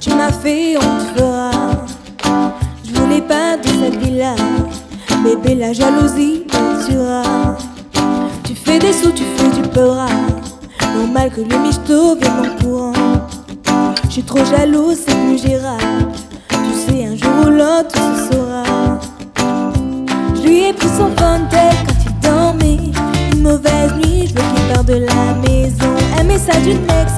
tu m'as fait, on te fera. Je voulais pas de cette vie-là. Bébé, la jalousie me tuera. Tu fais des sous, tu fais du peur. Normal que le michto vienne en courant. Je suis trop jalouse, c'est plus gérable. Tu sais, un jour ou l'autre, tout se saura. Je lui ai pris son tel quand il dormait. Une mauvaise nuit, je veux qu'il parte de la maison. Un message d'une ex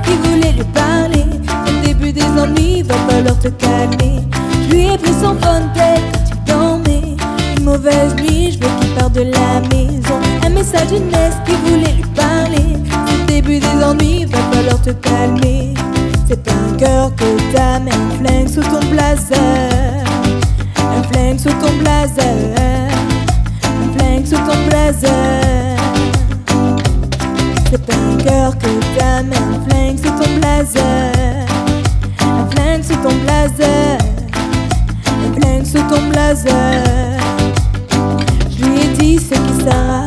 voulait lui parler. Au début des ennuis, va falloir te calmer. Je lui ai pris son phone quand il dormait. Une mauvaise nuit, je veux qu'il parte de la maison. Un message d'une ex qui voulait lui parler. Au début des ennuis, va falloir te calmer. C'est un cœur que t'as, mais un flingue sous ton blazer. Un flingue sous ton blazer. Un flingue sous ton blazer. C'est un cœur que t'as, mais un flingue sous ton blazer. Un flingue sous ton blazer. Un flingue sous ton blazer. Je lui ai dit ce qui Sarah.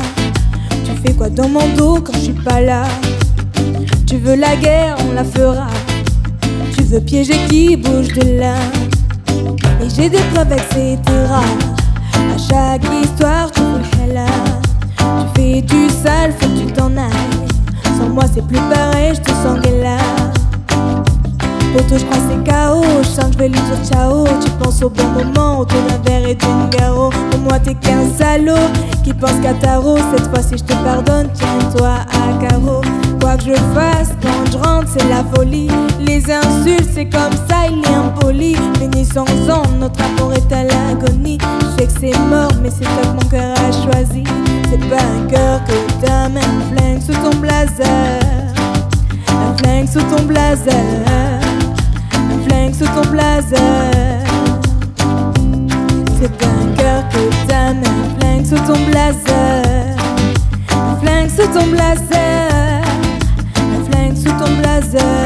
Tu fais quoi dans mon dos quand je suis pas là? Tu veux la guerre, on la fera. Tu veux piéger qui bouge de là. Et j'ai des preuves, etc. À chaque histoire, tu veux là. Tu fais du sale, faut que tu t'en ailles. Sans moi, c'est plus pareil, je te sens là. Je crois c'est chaos. Je je vais lui dire ciao. Tu penses au bon moment, autour d'un verre et d'une garo. Pour moi, t'es qu'un salaud qui pense qu'à tarot. Cette fois-ci, je te pardonne, tiens-toi à carreau. Quoi que je fasse, quand je rentre, c'est la folie. Les insultes, c'est comme ça, il est impoli. Ondes, notre rapport est à l'agonie. Je sais que c'est mort, mais c'est toi que mon cœur a choisi. C'est pas un cœur que t'as, un flingue sous ton blazer. Un flingue sous ton blazer. Flingue sous ton blazer. C'est un cœur que t'as, mais un flingue sous ton blazer. Un flingue sous ton blazer. Un flingue sous ton blazer.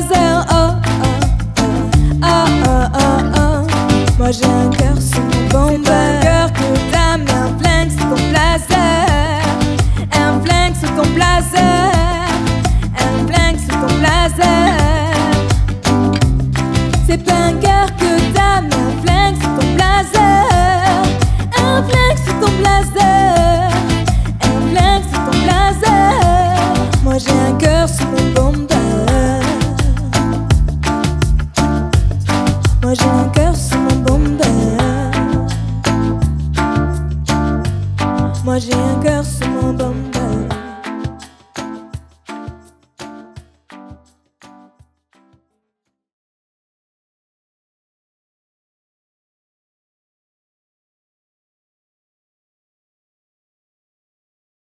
laser. Oh, oh, oh, oh, oh, oh, oh. Moi j'ai un cœur sous mon bombe. un cœur que un flingue sous ton blazer. Un flingue sous ton blazer. Un flingue sous ton blazer. C'est pas un cœur que dame, un flingue sous ton blazer. Un flingue sous ton blazer. Un flingue sous ton blazer. Moi j'ai un cœur sous mon bombe.